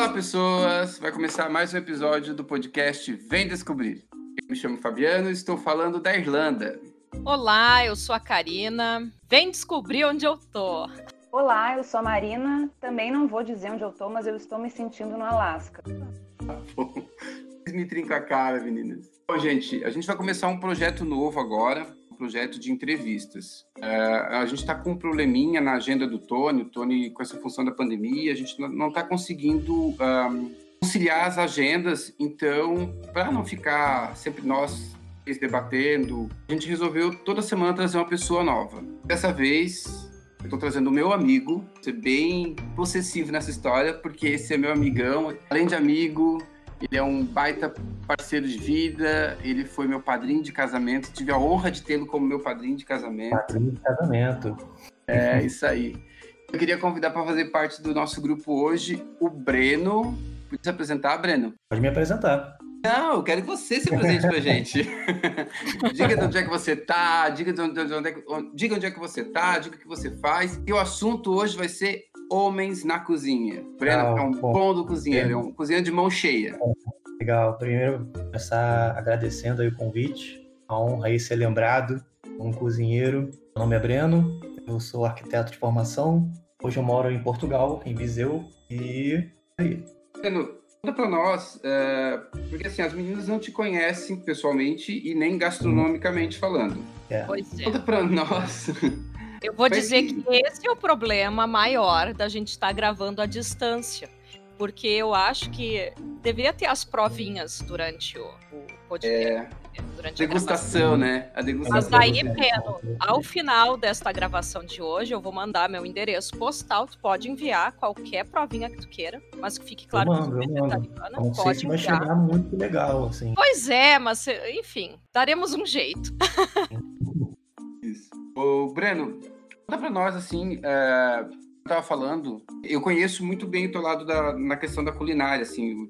Olá, pessoas! Vai começar mais um episódio do podcast Vem Descobrir. Eu me chamo Fabiano e estou falando da Irlanda. Olá, eu sou a Karina. Vem descobrir onde eu tô. Olá, eu sou a Marina. Também não vou dizer onde eu tô, mas eu estou me sentindo no Alasca. me trinca a cara, meninas. Bom, gente, a gente vai começar um projeto novo agora, projeto de entrevistas. Uh, a gente está com um probleminha na agenda do Tony, o Tony com essa função da pandemia, a gente não está conseguindo conciliar as agendas, então, para não ficar sempre nós debatendo, a gente resolveu toda semana trazer uma pessoa nova. Dessa vez, eu estou trazendo o meu amigo, ser bem possessivo nessa história, porque esse é meu amigão, além de amigo, ele é um baita parceiro de vida, ele foi meu padrinho de casamento, tive a honra de tê-lo como meu padrinho de casamento. Padrinho de casamento. É, isso aí. Eu queria convidar para fazer parte do nosso grupo hoje o Breno. Pode se apresentar, Breno? Pode me apresentar. Não, eu quero que você se apresente pra gente. diga de onde é que você tá, diga de onde, de onde é que, diga onde é que você tá, diga o que você faz. E o assunto hoje vai ser homens na cozinha. Breno ah, é um bom, bom do cozinheiro, é um cozinheiro de mão cheia. Legal. Primeiro, começar agradecendo aí o convite. A honra aí ser lembrado um cozinheiro. Meu nome é Breno, eu sou arquiteto de formação. Hoje eu moro em Portugal, em Viseu. E aí. Breno, Conta pra nós, é, porque assim, as meninas não te conhecem pessoalmente e nem gastronomicamente falando. É. Pois é. Conta pra nós. Eu vou dizer que esse é o problema maior da gente estar tá gravando à distância. Porque eu acho que deveria ter as provinhas durante o, o podcast. É. Durante degustação, né? A degustação. Mas daí, Pedro, ao final desta gravação de hoje, eu vou mandar meu endereço postal. Tu pode enviar qualquer provinha que tu queira, mas que fique claro eu mando, que tu é vegetariana. Pode sei se vai chegar muito legal, assim. Pois é, mas enfim, daremos um jeito. Isso. Ô, Breno, conta pra nós, assim, é, eu tava falando, eu conheço muito bem o teu lado da, na questão da culinária, assim,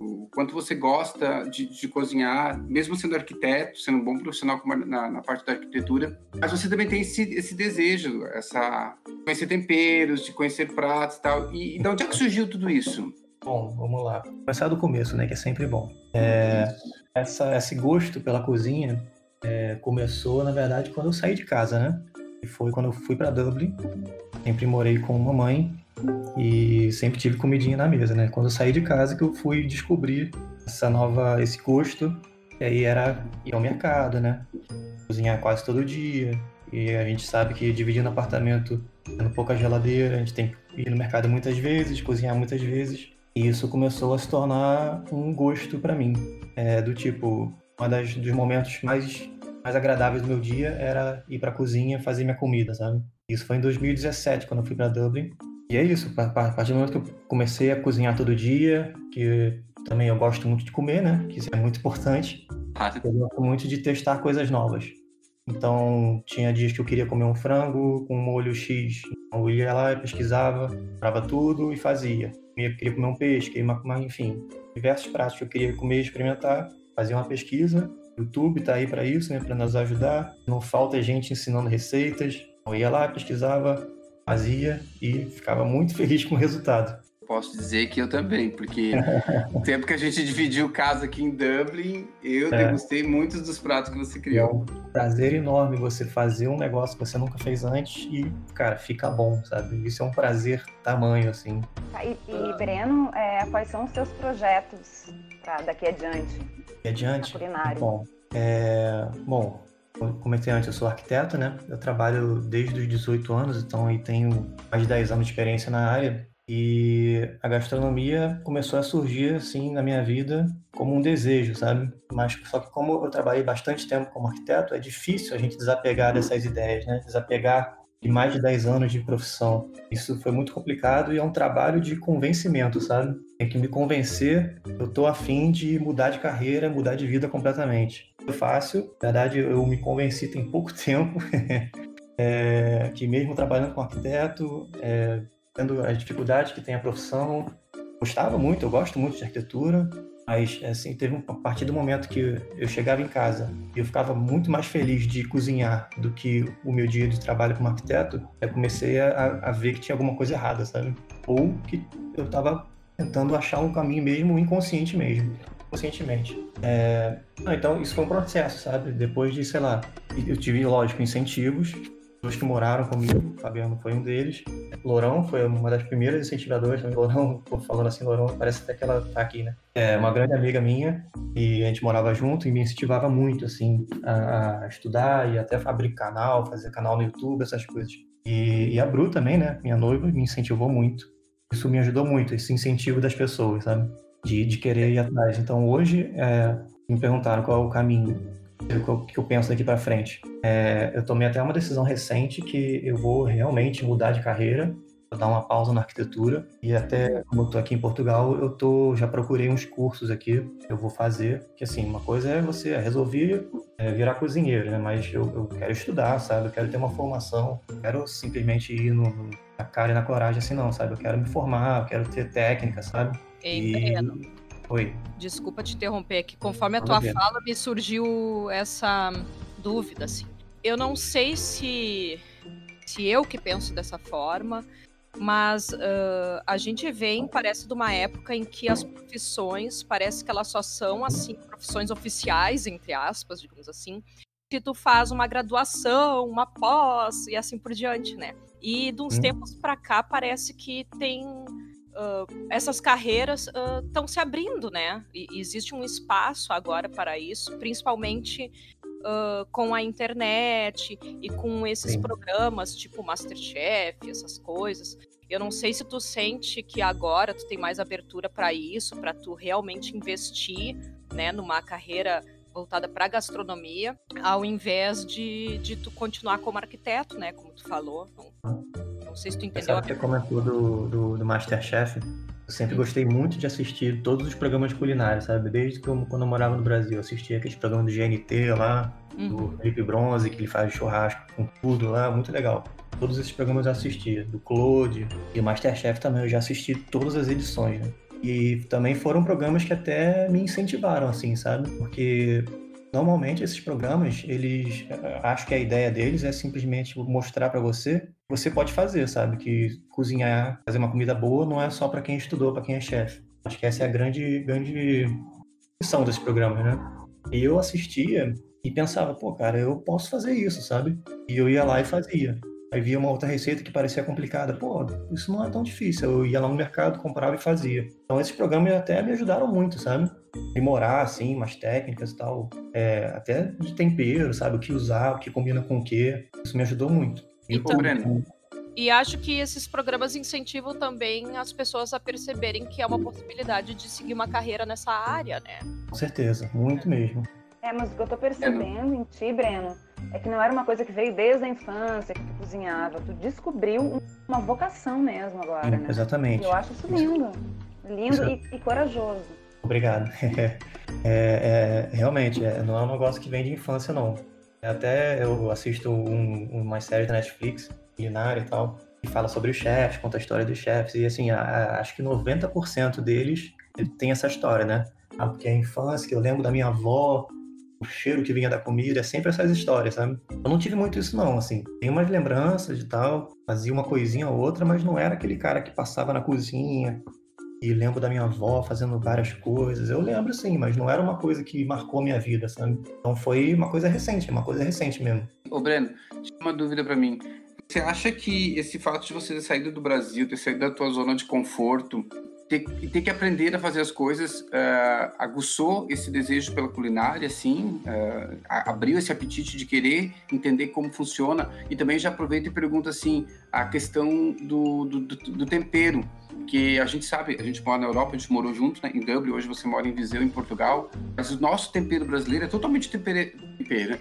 o quanto você gosta de, de, cozinhar, mesmo sendo arquiteto, sendo um bom profissional na, na, parte da arquitetura, mas você também tem esse, esse desejo, essa conhecer temperos, de conhecer pratos e tal. E, e de onde é que surgiu tudo isso? Bom, vamos lá. Começar do começo, né, que é sempre bom. É, essa, esse gosto pela cozinha é, começou, na verdade, quando eu saí de casa, né? E foi quando eu fui para Dublin. Sempre morei com mamãe e sempre tive comidinha na mesa, né? Quando eu saí de casa que eu fui descobrir essa nova, esse gosto, e aí era ir ao mercado, né? Cozinhar quase todo dia. E a gente sabe que dividindo apartamento, tendo pouca geladeira, a gente tem que ir no mercado muitas vezes, cozinhar muitas vezes. E isso começou a se tornar um gosto para mim. É, do tipo, um dos momentos mais, mais agradáveis do meu dia era ir para a cozinha fazer minha comida, sabe? Isso foi em 2017, quando eu fui para Dublin. E é isso, a partir do momento que eu comecei a cozinhar todo dia, que também eu gosto muito de comer, né? Que isso é muito importante. Eu gosto muito de testar coisas novas. Então, tinha dias que eu queria comer um frango com molho X. Então, eu ia lá, pesquisava, comprava tudo e fazia. Eu queria comer um peixe, queria, enfim, diversos pratos que eu queria comer e experimentar. Fazia uma pesquisa. YouTube tá aí para isso, né? Para nos ajudar. Não falta gente ensinando receitas. Eu ia lá, pesquisava, fazia e ficava muito feliz com o resultado. Posso dizer que eu também, porque o tempo que a gente dividiu casa aqui em Dublin, eu é. degustei muitos dos pratos que você criou. É um prazer enorme você fazer um negócio que você nunca fez antes e, cara, fica bom, sabe? Isso é um prazer tamanho, assim. Tá, e, e Breno, é, quais são os seus projetos para daqui adiante? Daqui adiante? Culinário. Bom, é, bom, como comentei antes, eu sou arquiteto, né? Eu trabalho desde os 18 anos, então aí tenho mais de 10 anos de experiência na área. E a gastronomia começou a surgir assim na minha vida como um desejo, sabe? Mas só que como eu trabalhei bastante tempo como arquiteto, é difícil a gente desapegar dessas ideias, né? Desapegar de mais de 10 anos de profissão. Isso foi muito complicado e é um trabalho de convencimento, sabe? Tem que me convencer, eu tô afim de mudar de carreira, mudar de vida completamente. Foi fácil, na verdade eu me convenci tem pouco tempo, é, que mesmo trabalhando com arquiteto, é, tendo as dificuldades que tem a profissão, gostava muito, eu gosto muito de arquitetura, mas, assim, teve a partir do momento que eu chegava em casa e eu ficava muito mais feliz de cozinhar do que o meu dia de trabalho como arquiteto, eu comecei a, a ver que tinha alguma coisa errada, sabe? Ou que eu estava tentando achar um caminho mesmo inconsciente mesmo, conscientemente. É... então, isso foi um processo, sabe? Depois de, sei lá, eu tive, lógico, incentivos, pessoas que moraram comigo, Fabiano foi um deles. Lourão foi uma das primeiras incentivadoras também. Lourão, falando assim, Lourão, parece até que ela tá aqui, né? É uma grande amiga minha e a gente morava junto e me incentivava muito, assim, a, a estudar e até fabricar canal, fazer canal no YouTube, essas coisas. E, e, a Bru também, né? Minha noiva me incentivou muito. Isso me ajudou muito, esse incentivo das pessoas, sabe? De, de querer ir atrás. Então hoje, é, me perguntaram qual é o caminho o que eu penso daqui para frente. É, eu tomei até uma decisão recente que eu vou realmente mudar de carreira, vou dar uma pausa na arquitetura e até como eu tô aqui em Portugal, eu tô já procurei uns cursos aqui, eu vou fazer, que assim, uma coisa é você resolver é, virar cozinheiro, né? Mas eu, eu, quero estudar, sabe? Eu quero ter uma formação, eu quero simplesmente ir no, no, na cara e na coragem assim não, sabe? Eu quero me formar, eu quero ter técnica, sabe? Entendo. E Oi. Desculpa te interromper, que conforme a tua fala me surgiu essa dúvida, assim. Eu não sei se, se eu que penso dessa forma, mas uh, a gente vem, parece, de uma época em que as profissões, parece que elas só são, assim, profissões oficiais, entre aspas, digamos assim, que tu faz uma graduação, uma pós e assim por diante, né? E de uns hum. tempos para cá parece que tem uh, essas carreiras estão uh, se abrindo, né? E, existe um espaço agora para isso, principalmente uh, com a internet e com esses Sim. programas tipo Masterchef, essas coisas. Eu não sei se tu sente que agora tu tem mais abertura para isso, para tu realmente investir, né, numa carreira voltada para gastronomia, ao invés de, de tu continuar como arquiteto, né, como tu falou. Não sei se tu entendeu. Sabe que você comentou do, do, do Masterchef? Eu sempre gostei muito de assistir todos os programas culinários, sabe? Desde que eu, quando eu morava no Brasil, eu assistia aqueles programas do GNT lá, uhum. do Felipe Bronze, que ele faz churrasco com tudo lá, muito legal. Todos esses programas eu assistia, do Claude e o Masterchef também, eu já assisti todas as edições, né? E também foram programas que até me incentivaram, assim, sabe? Porque Normalmente esses programas, eles, acho que a ideia deles é simplesmente mostrar para você você pode fazer, sabe? Que cozinhar, fazer uma comida boa não é só para quem estudou, para quem é chefe. Acho que essa é a grande, grande missão desses programas, né? E eu assistia e pensava, pô, cara, eu posso fazer isso, sabe? E eu ia lá e fazia. Aí via uma outra receita que parecia complicada. Pô, isso não é tão difícil. Eu ia lá no mercado, comprava e fazia. Então esses programas até me ajudaram muito, sabe? Aprimorar, assim, umas técnicas e tal. É, até de tempero, sabe? O que usar, o que combina com o quê. Isso me ajudou muito. Então, e acho que esses programas incentivam também as pessoas a perceberem que é uma possibilidade de seguir uma carreira nessa área, né? Com certeza, muito mesmo. É, mas o que eu tô percebendo em ti, Breno, é que não era uma coisa que veio desde a infância, que tu cozinhava. Tu descobriu uma vocação mesmo agora, Sim, né? Exatamente. E eu acho isso lindo. Lindo e, e, corajoso. Obrigado. É, é, realmente, é, não é um negócio que vem de infância, não. Até eu assisto um, uma série da Netflix, culinária e tal, que fala sobre os chefes, conta a história dos chefes, e assim, a, a, acho que 90% deles tem essa história, né? Ah, porque é a infância, que eu lembro da minha avó, o cheiro que vinha da comida, é sempre essas histórias, sabe? Eu não tive muito isso não, assim. Tem umas lembranças e tal, fazia uma coisinha ou outra, mas não era aquele cara que passava na cozinha e lembro da minha avó fazendo várias coisas. Eu lembro sim, mas não era uma coisa que marcou minha vida, sabe? Então foi uma coisa recente, uma coisa recente mesmo. Ô Breno, uma dúvida para mim. Você acha que esse fato de você ter saído do Brasil, ter saído da tua zona de conforto, ter, ter que aprender a fazer as coisas. Uh, aguçou esse desejo pela culinária, assim, uh, abriu esse apetite de querer entender como funciona. E também já aproveita e pergunta assim a questão do, do, do, do tempero que a gente sabe, a gente mora na Europa, a gente morou junto né, em Dublin, hoje você mora em Viseu, em Portugal, mas o nosso tempero brasileiro é totalmente tempero,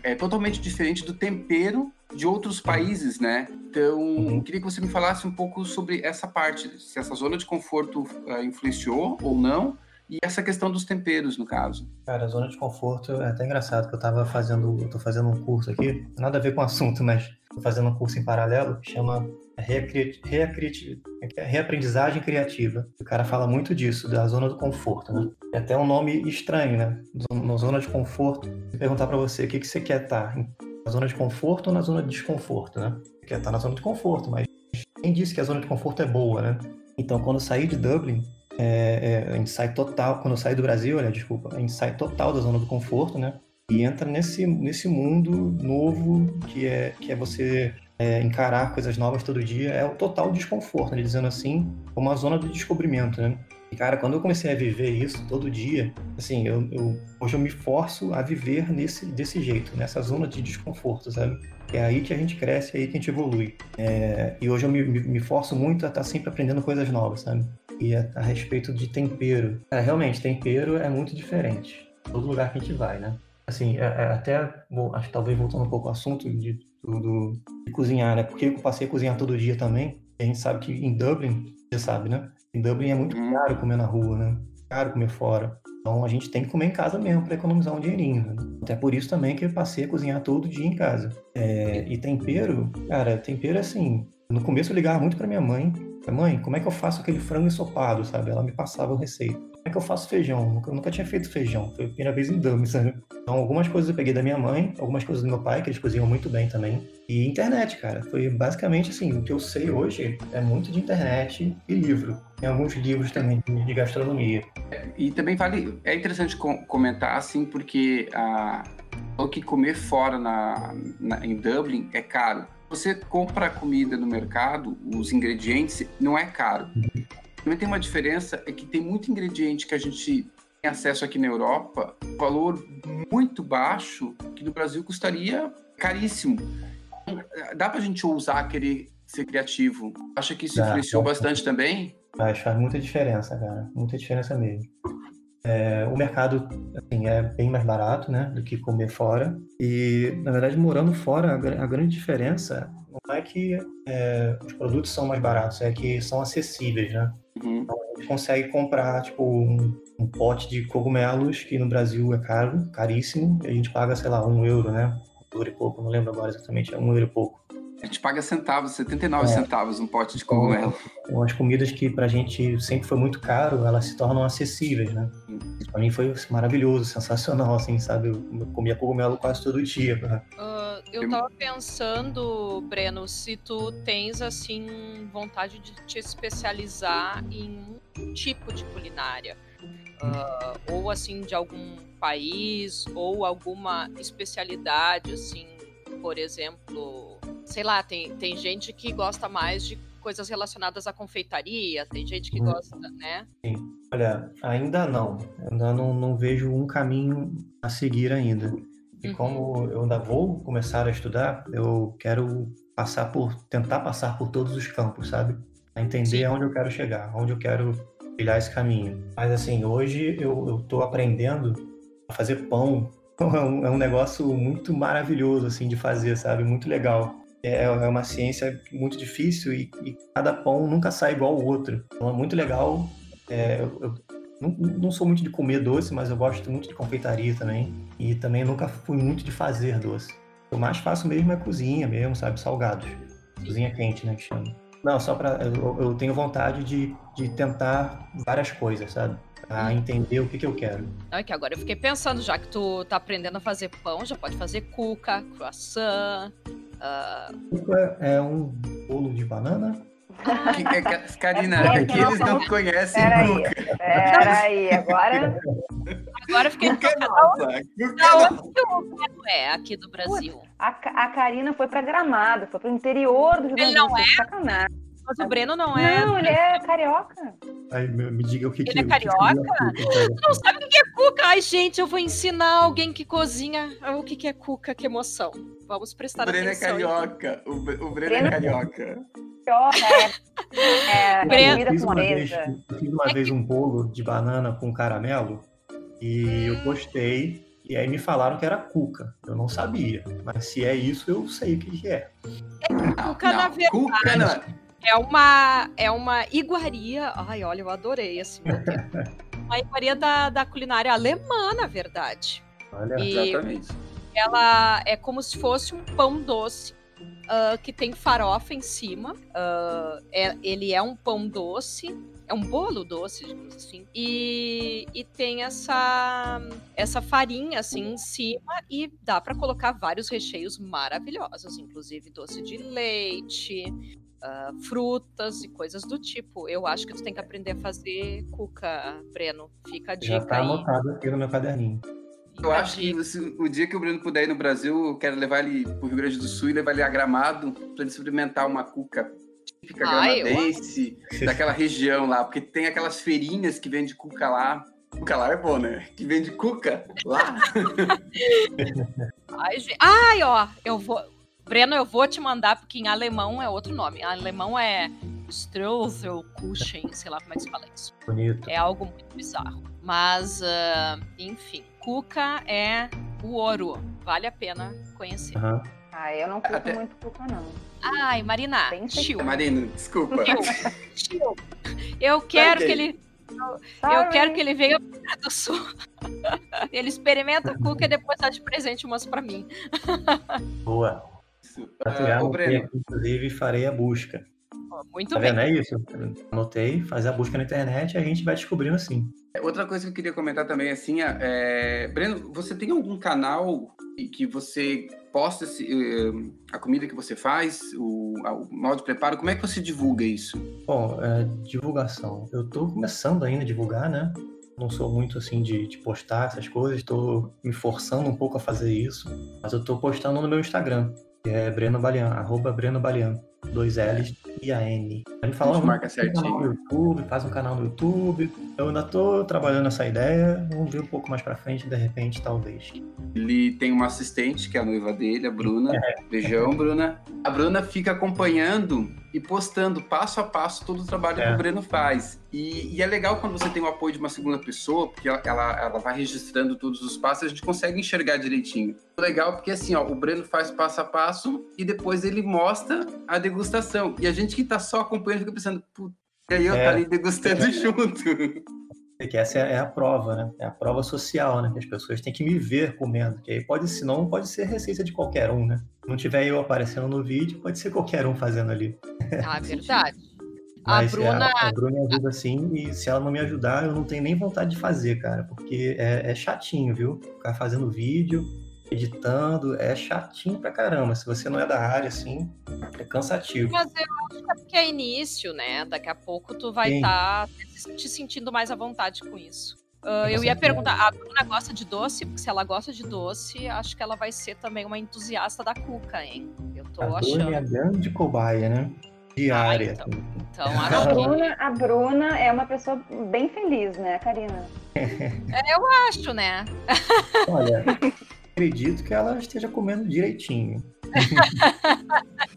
é totalmente diferente do tempero de outros países, né? Então, uhum. queria que você me falasse um pouco sobre essa parte, se essa zona de conforto uh, influenciou ou não, e essa questão dos temperos, no caso. Cara, a zona de conforto é até engraçado, que eu tava fazendo, eu tô fazendo um curso aqui, nada a ver com o assunto, mas tô fazendo um curso em paralelo que chama reacri... Reacri... reaprendizagem criativa. O cara fala muito disso, da zona do conforto, né? É até um nome estranho, né? Na zona de conforto. Perguntar para você o que, que você quer estar, tá? Zona de conforto ou na zona de desconforto, né? Quer estar na zona de conforto, mas quem disse que a zona de conforto é boa, né? Então, quando eu saí de Dublin, é, é, a gente sai total, quando eu saio do Brasil, olha, desculpa, a gente sai total da zona do conforto, né? E entra nesse, nesse mundo novo que é, que é você é, encarar coisas novas todo dia, é o total desconforto, né? dizendo assim, uma zona de descobrimento, né? E, cara, quando eu comecei a viver isso todo dia, assim, eu, eu, hoje eu me forço a viver nesse, desse jeito, nessa zona de desconforto, sabe? É aí que a gente cresce, é aí que a gente evolui. É, e hoje eu me, me, me, forço muito a estar sempre aprendendo coisas novas, sabe? E a, a respeito de tempero. É, realmente, tempero é muito diferente. Todo lugar que a gente vai, né? Assim, é, é até, bom, acho que talvez voltando um pouco ao assunto de, do, de cozinhar, né? Porque eu passei a cozinhar todo dia também. a gente sabe que em Dublin, você sabe, né? Em Dublin é muito uhum. caro comer na rua, né? Caro comer fora. Então a gente tem que comer em casa mesmo para economizar um dinheirinho. Né? Até por isso também que eu passei a cozinhar todo dia em casa. É, e tempero, cara, tempero assim. No começo eu ligava muito para minha mãe. Mãe, como é que eu faço aquele frango ensopado, sabe? Ela me passava a receita é que eu faço feijão? Eu nunca tinha feito feijão. Foi a primeira vez em Dublin, sabe? Então, algumas coisas eu peguei da minha mãe, algumas coisas do meu pai, que eles cozinham muito bem também. E internet, cara. Foi basicamente assim, o que eu sei hoje é muito de internet e livro. Tem alguns livros também de gastronomia. E também vale, é interessante comentar, assim, porque a, o que comer fora na, na, em Dublin é caro. Você compra comida no mercado, os ingredientes, não é caro. Também tem uma diferença, é que tem muito ingrediente que a gente tem acesso aqui na Europa, valor muito baixo, que no Brasil custaria caríssimo. Dá pra gente ousar querer ser criativo? Acha que isso influenciou bastante também? Acho faz muita diferença, cara. Muita diferença mesmo. É, o mercado assim, é bem mais barato né, do que comer fora. E, na verdade, morando fora, a, a grande diferença não é que é, os produtos são mais baratos, é que são acessíveis, né? Uhum. Então, a gente consegue comprar, tipo, um, um, pote de cogumelos, que no Brasil é caro, caríssimo, e a gente paga, sei lá, um euro, né? Um euro e pouco, não lembro agora exatamente, é um euro e pouco. A gente paga centavos, 79 é. centavos um pote de cogumelo. Então, as comidas que pra gente sempre foi muito caro, elas se tornam acessíveis, né? Isso pra mim foi maravilhoso, sensacional, assim, sabe? Eu comia cogumelo quase todo dia. Uh, eu tava pensando, Breno, se tu tens, assim, vontade de te especializar em um tipo de culinária. Uh, ou assim de algum país ou alguma especialidade assim por exemplo sei lá, tem, tem gente que gosta mais de coisas relacionadas à confeitaria, tem gente que hum. gosta, né? Sim. Olha, ainda não. Ainda não, não vejo um caminho a seguir ainda. E uhum. como eu ainda vou começar a estudar, eu quero passar por tentar passar por todos os campos, sabe? A entender Sim. aonde eu quero chegar, onde eu quero trilhar esse caminho. Mas assim, hoje eu estou aprendendo a fazer pão. É um, é um negócio muito maravilhoso assim de fazer, sabe? Muito legal. É, é uma ciência muito difícil e, e, cada pão nunca sai igual ao outro. Então é muito legal. É, eu, eu não, não, sou muito de comer doce, mas eu gosto muito de confeitaria também. E também nunca fui muito de fazer doce. O que eu mais faço mesmo é cozinha mesmo, sabe? Salgados. Cozinha quente, né? Que chama. Não, só para eu, eu, tenho vontade de, de tentar várias coisas, sabe? Pra entender o que, que eu quero. Não, é que agora eu fiquei pensando, já que tu tá aprendendo a fazer pão, já pode fazer cuca, croissant, Uh... É um bolo de banana? Que, é, Karina, é que eles não conhecem pera nunca. Aí, peraí, agora. Agora fiquei Cuca é nossa. Cuca é, é aqui do Brasil. A, a Karina foi pra Gramado, foi pro interior do Rio Ele não é? Sacanagem. Mas o Breno não é. Não, ele é carioca. Aí, me diga o que ele que é carioca? Que não sabe o que é cuca? Ai, gente, eu vou ensinar alguém que cozinha o que é cuca, que emoção. Vamos prestar o Breno é atenção. É carioca. O, o Breno, é Breno é carioca. É, é, Breno. Eu fiz uma, vez, eu fiz uma vez um bolo de banana com caramelo e eu postei e aí me falaram que era cuca. Eu não sabia. Mas se é isso, eu sei o que é. É cuca, não, na verdade. Cuca não. É uma, é uma iguaria. Ai, olha, eu adorei assim. uma iguaria da, da culinária alemã, na verdade. Olha, e exatamente. Ela é como se fosse um pão doce. Uh, que tem farofa em cima. Uh, é, ele é um pão doce. É um bolo doce, digamos assim. E, e tem essa, essa farinha assim em cima. E dá para colocar vários recheios maravilhosos, inclusive doce de leite, uh, frutas e coisas do tipo. Eu acho que tu tem que aprender a fazer cuca, Breno. Fica a dica Já tá aí. anotado aqui no meu caderninho. Eu acho que se, o dia que o Bruno puder ir no Brasil, eu quero levar ele pro Rio Grande do Sul e levar ele a Gramado para ele experimentar uma cuca típica Ah, eu gramadense, daquela região lá, porque tem aquelas feirinhas que vende cuca lá. Cuca lá é bom, né? Que vende cuca lá. Ai, gente- Ai, ó, eu vou. Breno, eu vou te mandar, porque em alemão é outro nome. Em alemão é Streuselkuchen, sei lá como é que se fala isso. Bonito. É algo muito bizarro. Mas, ah, enfim, cuca é o ouro. Vale a pena conhecer. Aham. Ah, eu não curto Até- muito cuca, não. Ai, Marina, chill. Marina, desculpa. Chill. Eu quero que ele. Eu Sorry. quero que ele venha do Sul. ele experimenta a cuca e depois dá de presente umas pra mim. Boa. Isso. Pra Ah, anotei Breno, inclusive, farei a busca. Muito Tá bem. vendo? É isso. Anotei, fazer a busca na internet e a gente vai descobrindo assim. outra coisa que eu queria comentar também, assim, é... Breno, você tem algum canal que- que você posta esse, eh, a comida que você faz, o, o modo de preparo? Como é que você divulga isso? Bom, é, divulgação. Eu tô começando ainda a divulgar, né? Não sou muito assim de, de postar essas coisas, tô me forçando um pouco a fazer isso. Mas eu tô postando no meu Instagram, é Breno Balian, arroba Breno Balian. Dois L's e a N. Aí me A falaram, gente marca faz um canal no certinho. YouTube, faz um canal no YouTube. Eu ainda tô trabalhando nessa ideia, vamos ver um pouco mais pra frente, de repente, talvez. Ele tem uma assistente, que é a noiva dele, a Bruna. Beijão, Bruna. A Bruna fica acompanhando e postando passo a passo todo o trabalho É. que o Breno faz. E, e é legal quando você tem o apoio de uma segunda pessoa, porque ela, ela, ela vai registrando todos os passos a gente consegue enxergar direitinho. Legal porque assim, ó, o Breno faz passo a passo e depois ele mostra a degustação. E a gente que tá só acompanhando fica pensando, puta, e aí eu É. tá ali degustando junto. É que essa é é a prova, né? É a prova social, né? Que as pessoas têm que me ver comendo. Que aí pode, senão pode ser receita de qualquer um, né? Se não tiver eu aparecendo no vídeo, pode ser qualquer um fazendo ali. Ah, verdade. A Mas é, Bruna. a, a Bruna me ajuda sim, e se ela não me ajudar, eu não tenho nem vontade de fazer, cara, porque é, é chatinho, viu? Ficar fazendo vídeo, editando, é chatinho pra caramba. Se você não é da área, assim, é cansativo. Mas eu acho que é porque é início, né? Daqui a pouco tu vai estar te sentindo mais à vontade com isso. Ah, Com eu ia perguntar, a Bruna gosta de doce? Porque se ela gosta de doce, acho que ela vai ser também uma entusiasta da cuca, hein? Eu tô A achando. Bruna é a grande cobaia, né? Diária. então. assim. Então, A acho que Bruna, a Bruna é uma pessoa bem feliz, né, Karina? acho, né? Olha, acredito que ela esteja comendo direitinho.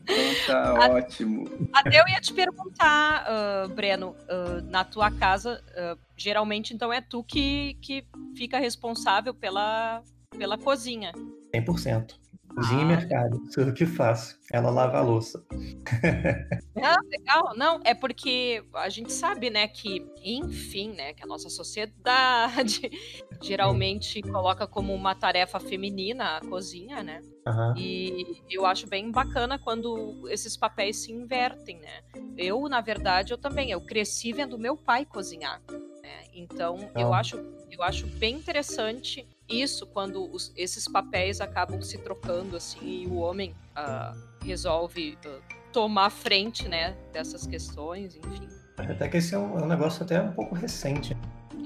Então tá ótimo. Até eu ia te perguntar, ah, Breno, ah, na tua casa, ah, geralmente então é tu que, que fica responsável pela, pela cozinha. 100%. Cozinha Ah. e mercado. Isso é o que faço. Ela lava a louça. Ah, legal. Não, é porque a gente sabe, né, que, enfim, né, que a nossa sociedade geralmente coloca como uma tarefa feminina a cozinha, né? Aham. E eu acho bem bacana quando esses papéis se invertem, né? Eu, na verdade, eu também, eu cresci vendo meu pai cozinhar, né? Então, eu Ah. acho, eu acho bem interessante isso quando os- esses papéis acabam se trocando assim e o homem ah, resolve ah, tomar frente, né, dessas questões, enfim. Até que esse é um, é um negócio até um pouco recente.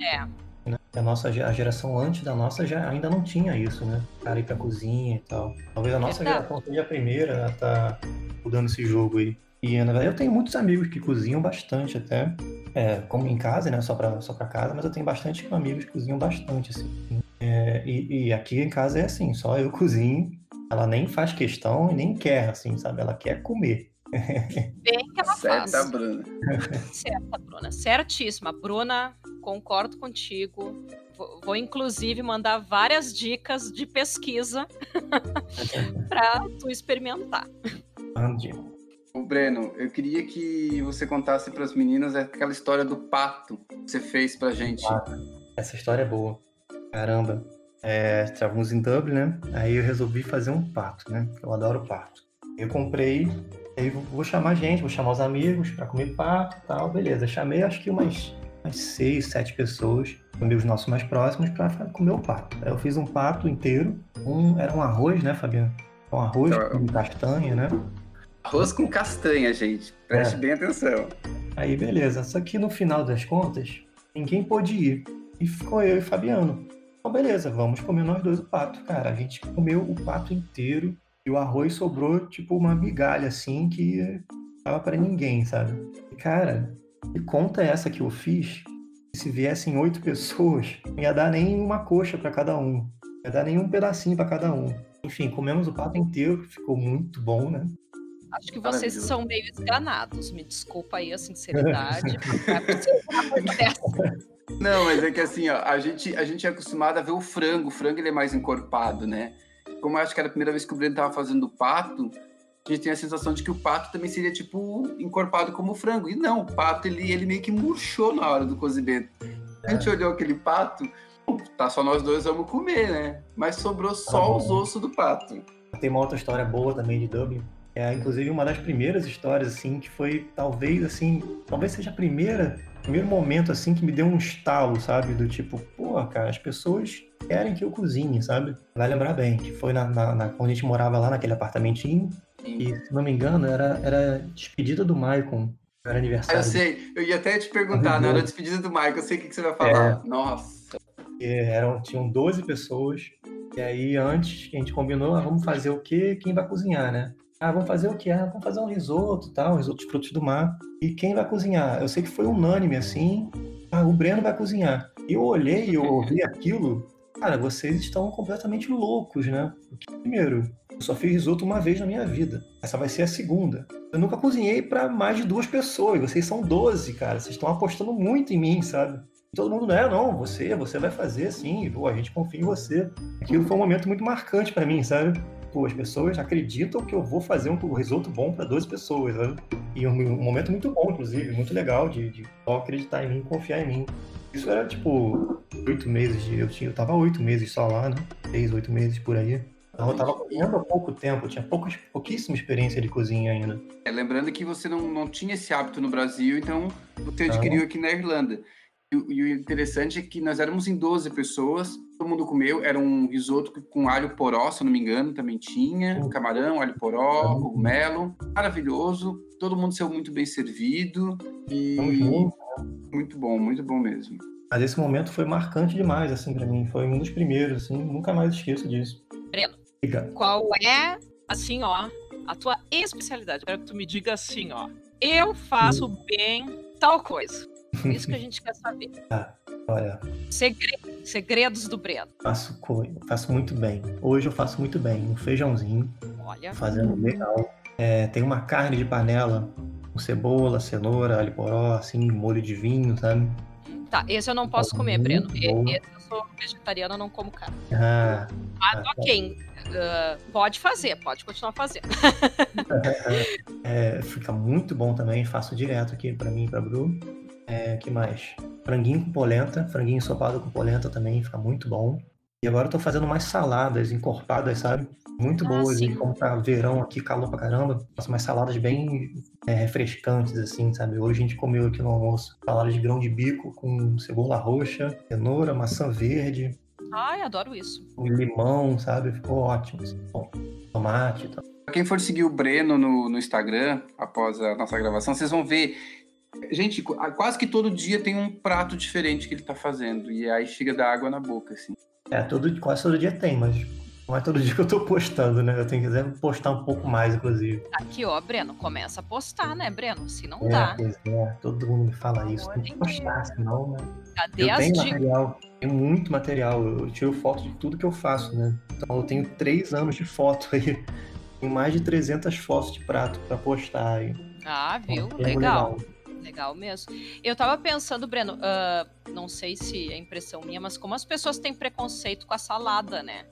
É, Né? A nossa a geração antes da nossa já ainda não tinha isso, né? O cara ir pra cozinha e tal. Talvez a nossa Verdade. geração seja a primeira a tá mudando esse jogo aí. E na verdade eu tenho muitos amigos que cozinham bastante até. É, como em casa, né? Só pra, só pra casa, mas eu tenho bastante amigos que cozinham bastante, assim. É, e, e aqui em casa é assim, só eu cozinho. Ela nem faz questão e nem quer, assim, sabe? Ela quer comer. bem que ela faz. Certa, Bruna. Certa, Bruna. Certíssima. Bruna, concordo contigo. Vou, vou, inclusive mandar várias dicas de pesquisa para tu experimentar. Ande. Ô, Breno, eu queria que você contasse para as meninas aquela história do pato que você fez pra gente. Essa história é boa. Caramba. É, estávamos em Dublin, né? Aí eu resolvi fazer um pato, né? Eu adoro pato. Eu comprei, aí vou- chamar gente, vou chamar os amigos pra comer pato e tal, beleza. Chamei acho que umas, umas seis, sete pessoas, amigos nossos mais próximos, pra fa- comer o pato. Aí eu fiz um pato inteiro. Um, era um arroz, né, Fabiano? Um arroz Tá. com castanha, né? Arroz com castanha, gente. Preste é. bem atenção. Aí, beleza. Só que no final das contas, ninguém pôde ir. E ficou eu e Fabiano. Então, beleza, vamos comer nós dois o pato. Cara, a gente comeu o pato inteiro e o arroz sobrou, tipo, uma migalha, assim, que tava para ninguém, sabe? E, cara, que conta é essa que eu fiz? Se viessem oito pessoas, não ia dar nem uma coxa para cada um. Não ia dar nem um pedacinho para cada um. Enfim, comemos o pato inteiro, ficou muito bom, né? Acho que vocês são meio esganados. Me desculpa aí a sinceridade. Não, mas é que assim, ó, a gente, a gente é acostumado a ver o frango. O frango ele é mais encorpado, né? Como eu acho que era a primeira vez que o Breno tava fazendo o pato, a gente tem a sensação de que o pato também seria, tipo, encorpado como o frango. E não, o pato, ele, ele meio que murchou na hora do cozimento. A gente é. olhou aquele pato, tá só nós dois vamos comer, né? Mas sobrou só ah, os ossos do pato. Tem uma outra história boa também de Dublin, é, inclusive, uma das primeiras histórias, assim, que foi talvez, assim, talvez seja a primeira, primeiro momento, assim, que me deu um estalo, sabe? Do tipo, pô, cara, as pessoas querem que eu cozinhe, sabe? Vai lembrar bem, que foi na, na, na quando a gente morava lá naquele apartamentinho, Sim. e, se não me engano, era, era despedida do Maicon, era aniversário. Ah, eu sei, eu ia até te perguntar, na hora da despedida do Maicon, eu sei o que, que você vai falar. É. Nossa. Eram, tinham 12 pessoas, e aí antes a gente combinou, ah, vamos fazer o quê? Quem vai cozinhar, né? Ah, vamos fazer o quê? Ah, vamos fazer um risoto, tal, um risoto de frutos do mar. E quem vai cozinhar? Eu sei que foi unânime, assim. Ah, o Breno vai cozinhar. Eu olhei e eu ouvi aquilo. Cara, vocês estão completamente loucos, né? Porque, primeiro, eu só fiz risoto uma vez na minha vida. Essa vai ser a segunda. Eu nunca cozinhei para mais de duas pessoas. Vocês são 12, cara. Vocês estão apostando muito em mim, sabe? todo mundo, não é, não, você, você vai fazer sim, pô, a gente confia em você. Aquilo foi um momento muito marcante para mim, sabe? Pô, as pessoas acreditam que eu vou fazer um risoto bom para 12 pessoas, né? E um, um, momento muito bom, inclusive, muito legal de, de só acreditar em mim, confiar em mim. Isso era tipo oito meses de. Eu, tinha, eu tava oito meses só lá, né? Seis, oito meses por aí. Então eu tava cozinhando há pouco tempo, tinha pouquíssima experiência de cozinha ainda. É, lembrando que você não, não tinha esse hábito no Brasil, então você adquiriu aqui na Irlanda. E, o interessante é que nós éramos em 12 pessoas, todo mundo comeu, era um risoto com alho poró, se eu não me engano, também tinha, camarão, alho poró, cogumelo, maravilhoso, todo mundo saiu muito bem servido e muito bom, muito bom mesmo. Mas esse momento foi marcante demais, assim, para mim, foi um dos primeiros, assim, nunca mais esqueço disso. Breno, qual é, assim, ó, a tua especialidade? Quero que tu me diga assim, ó, eu faço hum. bem tal coisa. Isso que a gente quer saber. Ah, olha. Segredos, segredos do Breno. Faço, faço muito bem. Hoje eu faço muito bem. Um feijãozinho. Olha. Fazendo legal. É, tem uma carne de panela com cebola, cenoura, alho poró, assim, molho de vinho, sabe? Tá, esse eu não posso tá comer, Breno. Esse eu sou vegetariana, não como carne. Ah, Mas ah, ok. Uh, pode fazer, pode continuar fazendo. é, fica muito bom também, faço direto aqui para mim e pra Bru. É, que mais? Franguinho com polenta, franguinho ensopado com polenta também, fica muito bom. E agora eu tô fazendo mais saladas encorpadas, sabe? Muito ah, boas. Sim. E como tá verão aqui, calor pra caramba, faço mais saladas bem é, refrescantes, assim, sabe? Hoje a gente comeu aqui no almoço salada de grão de bico com cebola roxa, cenoura, maçã verde. Ai, adoro isso. Limão, sabe? Ficou ótimo. Assim. Bom, tomate e tal. Quem for seguir o Breno no, no Instagram, após a nossa gravação, vocês vão ver Gente, quase que todo dia tem um prato diferente que ele tá fazendo. E aí chega da água na boca, assim. É, todo, quase todo dia tem, mas não é todo dia que eu tô postando, né? Eu tenho que postar um pouco mais, inclusive. Aqui, ó, Breno, começa a postar, né, Breno? Se não é, dá. Pois é, todo mundo me fala isso. Tem que postar, senão, né? Cadê eu as tenho material, tenho muito material. Eu tiro foto de tudo que eu faço, né? Então eu tenho três anos de foto aí. Tenho mais de 300 fotos de prato para postar aí. Ah, viu? Então, legal. legal legal mesmo. Eu tava pensando, Breno, uh, não sei se é impressão minha, mas como as pessoas têm preconceito com a salada, né?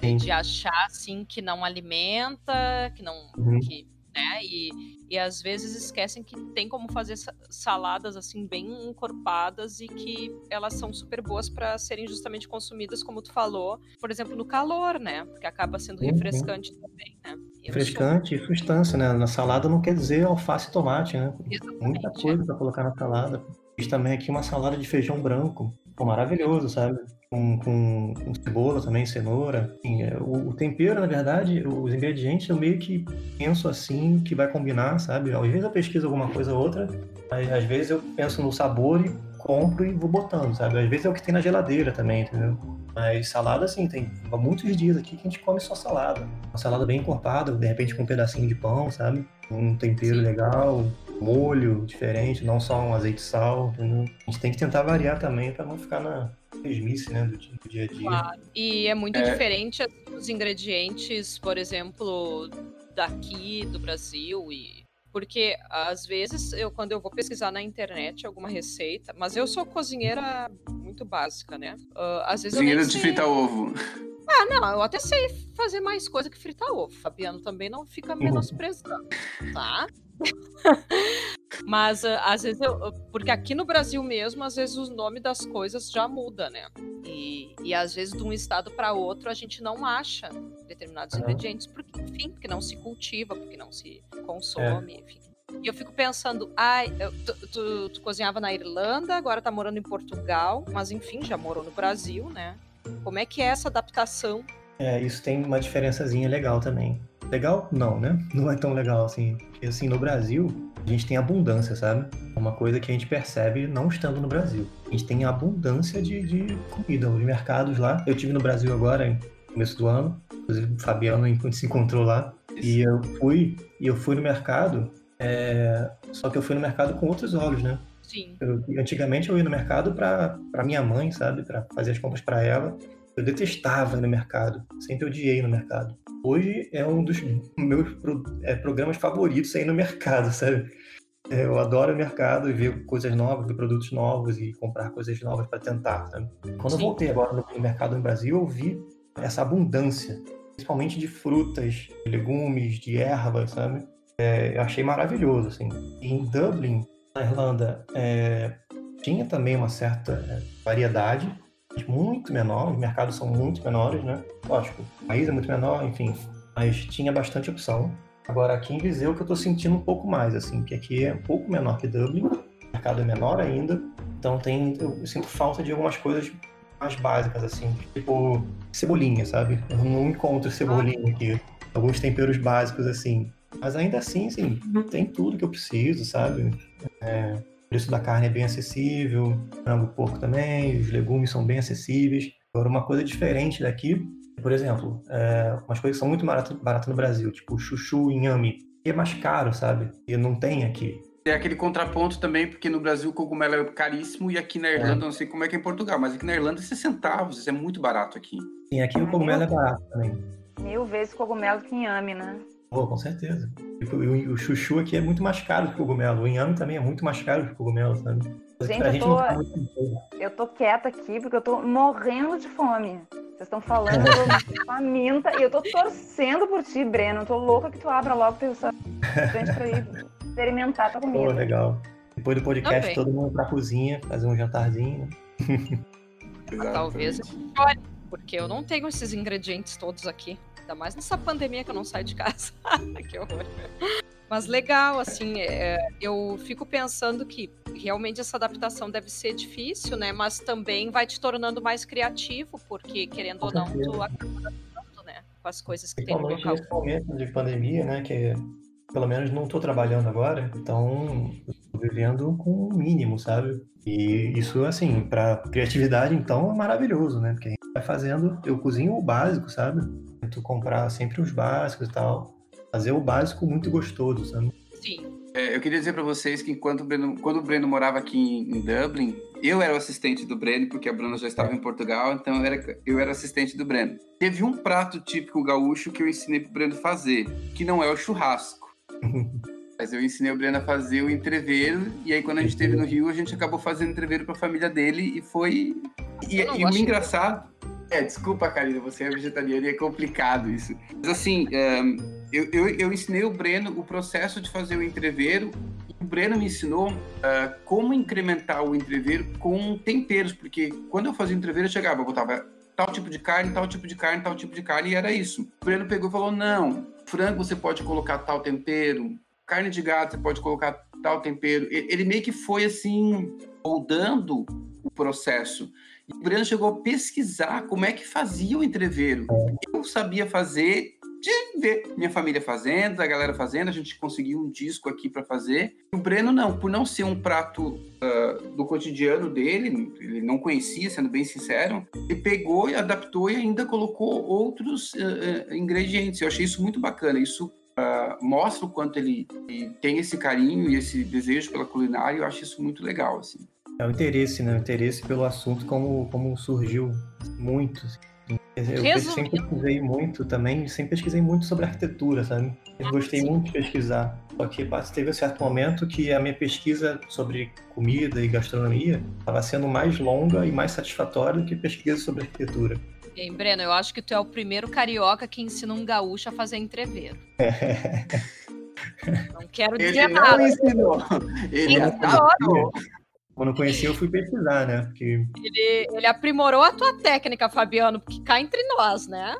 De, de achar, assim, que não alimenta, que não. Uhum. Que, né? E, e às vezes esquecem que tem como fazer saladas assim bem encorpadas e que elas são super boas para serem justamente consumidas, como tu falou, por exemplo, no calor, né? Porque acaba sendo uhum. refrescante uhum. também, né? refrescante e substância, né? Na salada não quer dizer alface e tomate, né? Exatamente. Muita coisa para colocar na salada. Fiz também aqui uma salada de feijão branco. Ficou maravilhoso, sabe? Com, com, com cebola também, cenoura. É, o, o, tempero, na verdade, os ingredientes eu meio que penso assim que vai combinar, sabe? Às vezes eu pesquiso alguma coisa ou outra, mas às vezes eu penso no sabor e compro e vou botando, sabe? Às vezes é o que tem na geladeira também, entendeu? Mas salada, assim, tem muitos dias aqui que a gente come só salada. Uma salada bem encorpada, de repente com um pedacinho de pão, sabe? Um tempero legal, molho diferente, não só um azeite e sal, entendeu? A gente tem que tentar variar também para não ficar na mesmice, né, do, do, dia a dia. Claro. E é muito é... diferente assim, os ingredientes, por exemplo, daqui do Brasil e porque às vezes eu quando eu vou pesquisar na internet alguma receita, mas eu sou cozinheira muito básica, né? Uh, às vezes cozinheira de sei... fritar ovo. Ah, não, eu até sei fazer mais coisa que fritar ovo. Fabiano também não fica uhum. menosprezando, tá? Mas uh, às vezes eu. Porque aqui no Brasil mesmo, às vezes o nome das coisas já muda, né? E, e às vezes de um estado para outro a gente não acha determinados uhum. ingredientes, porque, enfim, porque não se cultiva, porque não se consome, é. enfim. E eu fico pensando, ai, tu, tu, tu, cozinhava na Irlanda, agora tá morando em Portugal, mas enfim, já morou no Brasil, né? Como é que é essa adaptação? É, isso tem uma diferençazinha legal também. Legal? Não, né? Não é tão legal assim. Porque, assim, no Brasil, a gente tem abundância, sabe? É uma coisa que a gente percebe não estando no Brasil. A gente tem abundância de, de comida, os mercados lá. Eu tive no Brasil agora, no começo do ano. Inclusive, o Fabiano, se encontrou lá. E eu fui, e eu fui no mercado, é... só que eu fui no mercado com outros olhos, né? Sim. Eu, antigamente eu ia no mercado para minha mãe, sabe? Para fazer as compras para ela. Eu detestava ir no mercado, sempre odiei no mercado. Hoje é um dos meus pro, é, programas favoritos aí no mercado, sabe? É, eu adoro o mercado e ver coisas novas, ver produtos novos e comprar coisas novas para tentar, sabe? Quando Sim. eu voltei agora no mercado no Brasil, eu vi essa abundância, principalmente de frutas, de legumes, de ervas, sabe? É, eu achei maravilhoso, assim. E em Dublin, na Irlanda, é, tinha também uma certa é, muito menor, os mercados são muito menores, né? Lógico, o país é muito menor, enfim, mas tinha bastante opção. Agora, aqui em Viseu, que eu tô sentindo um pouco mais, assim, que aqui é um pouco menor que Dublin, o mercado é menor ainda, então tem, eu sinto falta de algumas coisas mais básicas, assim, tipo cebolinha, sabe? Eu não encontro cebolinha aqui, alguns temperos básicos, assim. Mas ainda assim, assim, tem tudo que eu preciso, sabe? É, o preço da carne é bem acessível, frango, porco também, os legumes são bem acessíveis. Agora, uma coisa diferente daqui, por exemplo, é, umas coisas que são muito baratas barata no Brasil, tipo chuchu, inhame, que é mais caro, sabe? E não tem aqui. Tem aquele contraponto também, porque no Brasil o cogumelo é caríssimo e aqui na Irlanda, é. não sei como é que é em Portugal, mas aqui na Irlanda é 6 centavos, isso é muito barato aqui. Sim, aqui o cogumelo é barato também. Mil vezes cogumelo que inhame, né? Pô, com certeza. O, o, chuchu aqui é muito mais caro que o cogumelo. O inhame também é muito mais caro que o cogumelo, sabe? Gente, eu, gente tô, tá eu tô quieta aqui porque eu tô morrendo de fome. Vocês estão falando, eu tô faminta e eu tô torcendo por ti, Breno. Eu tô louca que tu abra logo teu restaurante pra ir experimentar tua comida. Pô, legal. Depois do podcast, okay. todo mundo pra cozinha, fazer um jantarzinho. Talvez olha, porque eu não tenho esses ingredientes todos aqui. Ainda mais nessa pandemia que eu não saio de casa. que horror. Mas legal, assim, é, eu fico pensando que realmente essa adaptação deve ser difícil, né? Mas também vai te tornando mais criativo, porque querendo ou não, tu acaba né? Com as coisas que tem no local. Nesse momento de pandemia, né? Que pelo menos não estou trabalhando agora, então estou vivendo com o mínimo, sabe? E isso, assim, para criatividade, então, é maravilhoso, né? Porque a gente vai fazendo, eu cozinho o básico, sabe? Tento comprar sempre os básicos e tal. Fazer o básico muito gostoso, sabe? Sim. É, eu queria dizer para vocês que enquanto o Breno, quando o Breno morava aqui em, em, Dublin, eu era o assistente do Breno, porque a Bruna já estava em Portugal, então eu era, eu era assistente do Breno. Teve um prato típico gaúcho que eu ensinei pro Breno fazer, que não é o churrasco. Mas eu ensinei o Breno a fazer o entreveiro, e aí quando a gente esteve no Rio, a gente acabou fazendo entreveiro para a família dele, e foi... E, e o engraçado... É, desculpa, Karina, você é vegetariana e é complicado isso. Mas assim, um, eu, eu, eu, ensinei o Breno o processo de fazer o entreveiro. O Breno me ensinou uh, como incrementar o entreveiro com temperos, porque quando eu fazia o entreveiro, eu chegava, eu botava tal tipo de carne, tal tipo de carne, tal tipo de carne, e era isso. O Breno pegou e falou: não, frango você pode colocar tal tempero, carne de gato, você pode colocar tal tempero. Ele meio que foi assim, moldando o processo. E o Breno chegou a pesquisar como é que fazia o entreveiro. Eu sabia fazer de ver minha família fazendo, a galera fazendo, a gente conseguiu um disco aqui para fazer. O Breno não, por não ser um prato uh, do cotidiano dele, ele não conhecia, sendo bem sincero, ele pegou e adaptou e ainda colocou outros uh, ingredientes. Eu achei isso muito bacana. Isso Uh, mostra o quanto ele, ele, tem esse carinho e esse desejo pela culinária, eu acho isso muito legal, assim. É o interesse, né? O interesse pelo assunto, como, como surgiu muito. Assim. Eu Resumindo. sempre pesquisei muito também, sempre pesquisei muito sobre arquitetura, sabe? Eu gostei Sim. muito de pesquisar. Só que teve um certo momento que a minha pesquisa sobre comida e gastronomia estava sendo mais longa e mais satisfatória do que pesquisa sobre arquitetura. Bem, Breno, eu acho que tu é o primeiro carioca que ensina um gaúcho a fazer entreveiro. Não quero dizer Ele nada. Não ensinou. Ele adaptou. Quando eu conheci, eu fui pesquisar, né? Porque... Ele, ele aprimorou a tua técnica, Fabiano, porque cá entre nós, né?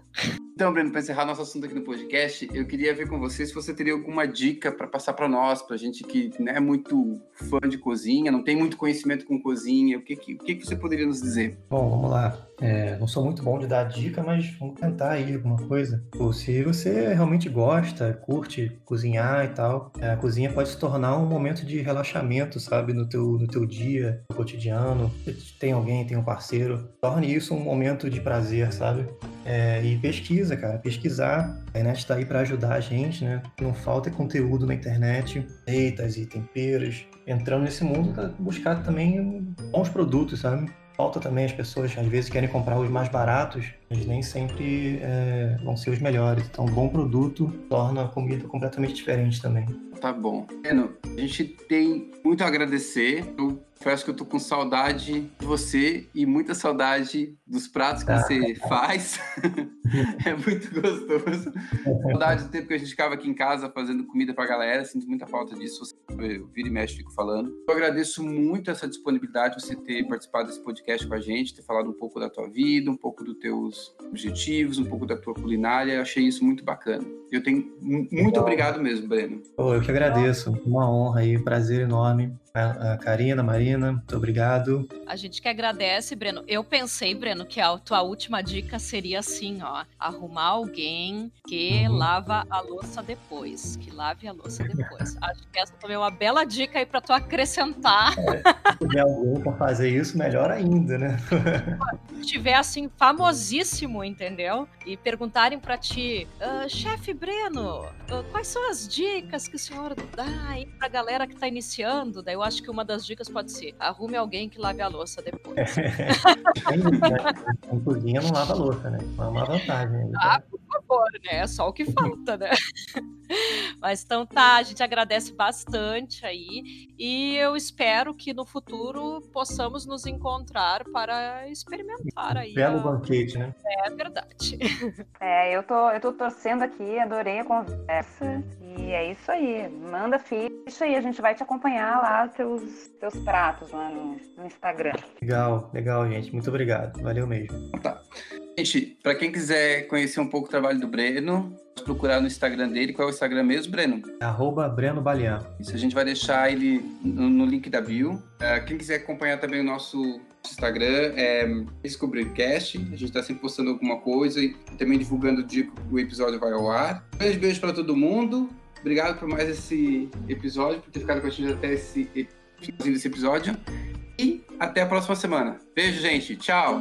Então, Breno, para encerrar nosso assunto aqui no podcast, eu queria ver com você se você teria alguma dica para passar para nós, para gente que não é muito fã de cozinha, não tem muito conhecimento com cozinha, o que, que, o que, você poderia nos dizer? Bom, vamos lá. É, não sou muito bom de dar dica, mas vamos tentar aí alguma coisa. Ou se você realmente gosta, curte cozinhar e tal, a cozinha pode se tornar um momento de relaxamento, sabe, no teu, no teu dia, no cotidiano. Tem alguém, tem um parceiro, torne isso um momento de prazer, sabe? É, e pesquisa, cara, pesquisar. A internet está aí para ajudar a gente, né? Não falta conteúdo na internet, receitas e temperos. Entrando nesse mundo, buscar também bons produtos, sabe? falta também as pessoas às vezes querem comprar os mais baratos, mas nem sempre é, vão ser os melhores. Então, um bom produto torna a comida completamente diferente também. Tá bom. Breno, a gente tem muito a agradecer. Eu confesso que eu tô com saudade de você e muita saudade dos pratos que ah. você faz. é muito gostoso. saudade do tempo que a gente ficava aqui em casa fazendo comida pra galera. Sinto muita falta disso. Eu vira e mexe, fico falando. Eu agradeço muito essa disponibilidade, você ter participado desse podcast com a gente, ter falado um pouco da tua vida, um pouco dos teus objetivos, um pouco da tua culinária. Eu achei isso muito bacana. Eu tenho muito obrigado mesmo, Breno. Oh, eu que agradeço. Uma honra um prazer enorme. A, Karina, Marina, muito obrigado. A gente que agradece, Breno. Eu pensei, Breno, que a tua última dica seria assim, ó, arrumar alguém que uhum. lava a louça depois, que lave a louça depois. Acho que essa também é uma bela dica aí para tu acrescentar. É, se tiver alguém para fazer isso, melhor ainda, né? Se tiver assim famosíssimo, entendeu? E perguntarem para ti, ah, chefe Breno, uh, quais são as dicas que o senhor dá aí pra galera que tá iniciando? Daí eu acho que uma das dicas pode ser: arrume alguém que lave a louça depois. Em cozinha não lava a louça, né? É uma vantagem. Ah, por favor, né? É só o que falta, né? Mas então tá, a gente agradece bastante aí e eu espero que no futuro possamos nos encontrar para experimentar aí. Belo a... banquete, né? É verdade. É, eu tô, eu tô torcendo aqui, adorei a conversa e é isso aí. Manda ficha e a gente vai te acompanhar lá teus teus pratos lá no, no Instagram. Legal, legal, gente. Muito obrigado. Valeu mesmo. Tá. Gente, para quem quiser conhecer um pouco o trabalho do Breno, procurar no Instagram dele. Qual é o Instagram mesmo, Breno? Arroba Breno Balian. Isso, a gente vai deixar ele no, no link da bio. Uh, quem quiser acompanhar também o nosso Instagram é Descobrircast. A gente está sempre postando alguma coisa e também divulgando o dia que o episódio vai ao ar. Beijo, beijo para todo mundo. Obrigado por mais esse episódio, por ter ficado com a gente até esse finalzinho desse episódio. E até a próxima semana. Beijo, gente. Tchau.